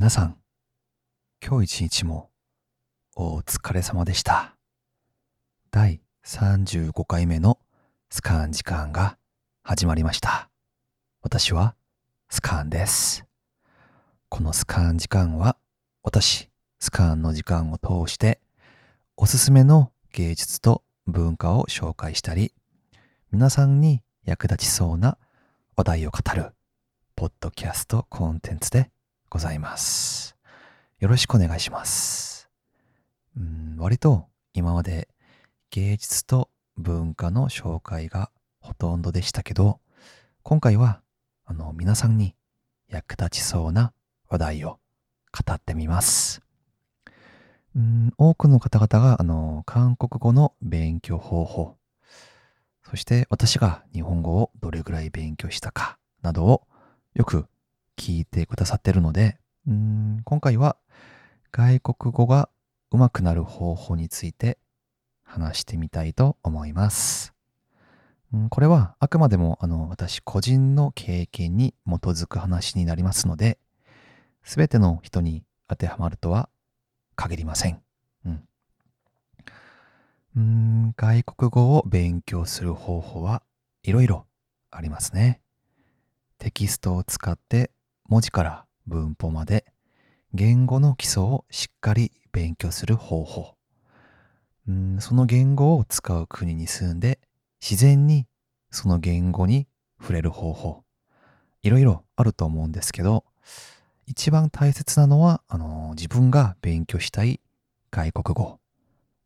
皆さん、今日一日もお疲れ様でした。第35回目のスカーン時間が始まりました。私はスカーンです。このスカーン時間は私、スカーンの時間を通しておすすめの芸術と文化を紹介したり、皆さんに役立ちそうな話題を語るポッドキャストコンテンツでございます。よろしくお願いします。うん割と今まで芸術と文化の紹介がほとんどでしたけど、今回はあの皆さんに役立ちそうな話題を語ってみます。うん多くの方々があの韓国語の勉強方法、そして私が日本語をどれぐらい勉強したかなどをよく聞いてくださってるので、うん今回は外国語が上手くなる方法について話してみたいと思います。んこれはあくまでもあの私個人の経験に基づく話になりますので、すべての人に当てはまるとは限りません。うん、うん外国語を勉強する方法はいろいろありますね。テキストを使って文字から文法まで言語の基礎をしっかり勉強する方法。うんその言語を使う国に住んで自然にその言語に触れる方法。いろいろあると思うんですけど、一番大切なのは、あの自分が勉強したい外国語。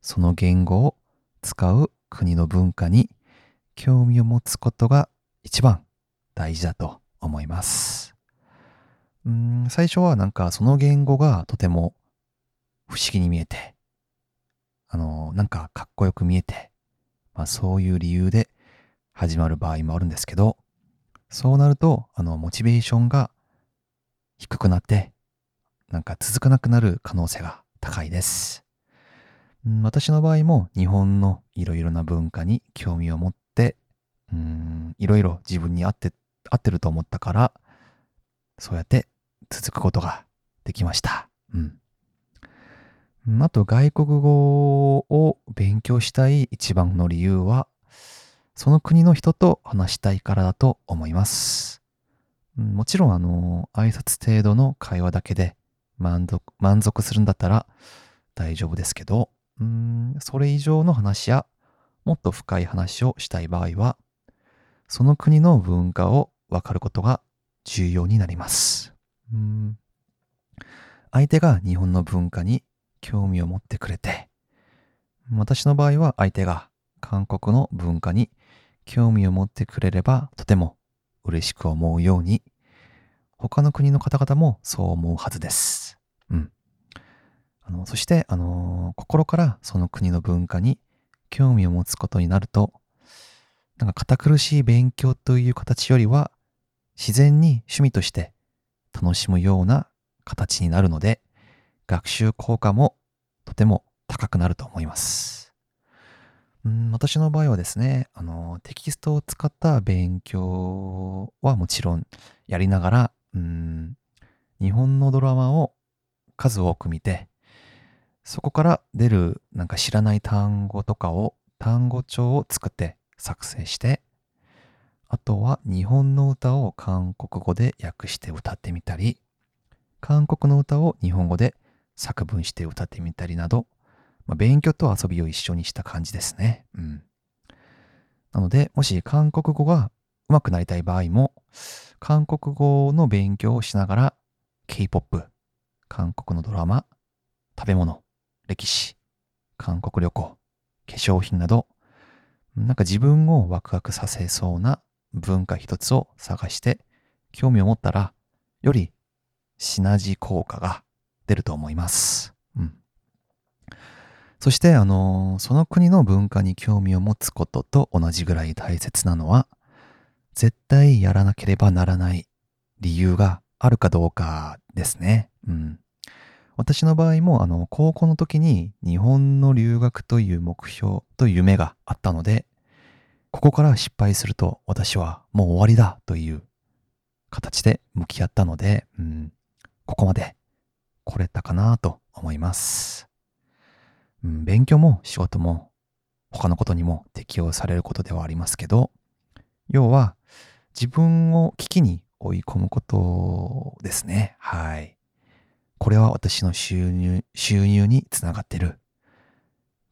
その言語を使う国の文化に興味を持つことが一番大事だと思います。うん最初はなんかその言語がとても不思議に見えて、あの、なんかかっこよく見えて、まあそういう理由で始まる場合もあるんですけど、そうなると、あの、モチベーションが低くなって、なんか続かなくなる可能性が高いです。うん私の場合も日本のいろいろな文化に興味を持って、うんいろいろ自分に合って、合ってると思ったから、そうやって続くことができました。うん。あと外国語を勉強したい一番の理由は、その国の人と話したいからだと思います。もちろんあの、挨拶程度の会話だけで満足、満足するんだったら大丈夫ですけど、うんそれ以上の話やもっと深い話をしたい場合は、その国の文化をわかることが重要になります。相手が日本の文化に興味を持ってくれて、私の場合は相手が韓国の文化に興味を持ってくれればとても嬉しく思うように、他の国の方々もそう思うはずです。うん。あの、そして、あの心からその国の文化に興味を持つことになると、なんか堅苦しい勉強という形よりは、自然に趣味として楽しむような形になるので、学習効果もとても高くなると思います。うん私の場合はですね、あの、テキストを使った勉強はもちろんやりながら、うん、日本のドラマを数多く見て、そこから出るなんか知らない単語とかを単語帳を作って作成して、あとは日本の歌を韓国語で訳して歌ってみたり、韓国の歌を日本語で作文して歌ってみたりなど、まあ、勉強と遊びを一緒にした感じですね。うん。なので、もし韓国語が上手くなりたい場合も、韓国語の勉強をしながら、K-POP、韓国のドラマ、食べ物、歴史、韓国旅行、化粧品など、なんか自分をワクワクさせそうな文化一つを探して、興味を持ったら、よりシナジー効果が出ると思います。うん。そして、あの、その国の文化に興味を持つことと同じぐらい大切なのは、絶対やらなければならない理由があるかどうかですね。うん。私の場合も、あの、高校の時に日本の留学という目標と夢があったので、ここから失敗すると私はもう終わりだという形で向き合ったので、うん、ここまで来れたかなと思います。うん、勉強も仕事も他のことにも適用されることではありますけど、要は自分を危機に追い込むことですね。はい。これは私の収入、収入につながってる。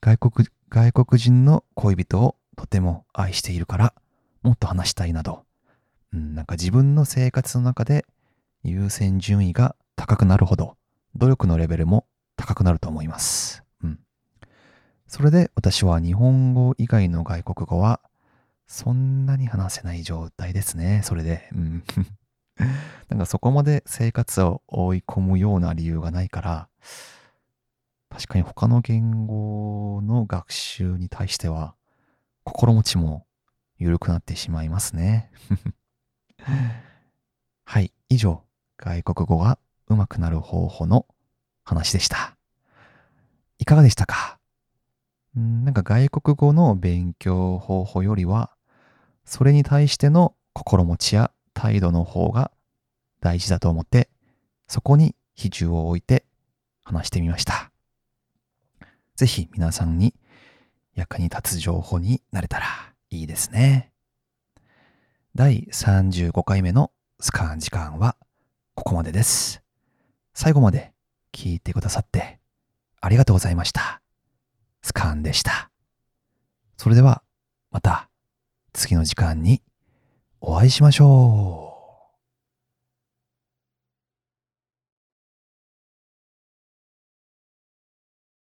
外国、外国人の恋人をとても愛しているから、もっと話したいなど、うん、なんか自分の生活の中で優先順位が高くなるほど、努力のレベルも高くなると思います。うん。それで私は日本語以外の外国語はそんなに話せない状態ですね。それで。うん。なんかそこまで生活を追い込むような理由がないから、確かに他の言語の学習に対しては心持ちも緩くなってしまいますね。はい、以上、外国語が上手くなる方法の話でした。いかがでしたか？んなんか外国語の勉強方法よりは、それに対しての心持ちや態度の方が大事だと思って、そこに比重を置いて話してみました。ぜひ皆さんに役に立つ情報になれたらいいですね。第35回目のスカーン時間はここまでです。最後まで聞いてくださってありがとうございました。スカーンでした。それではまた次の時間にお会いしましょう。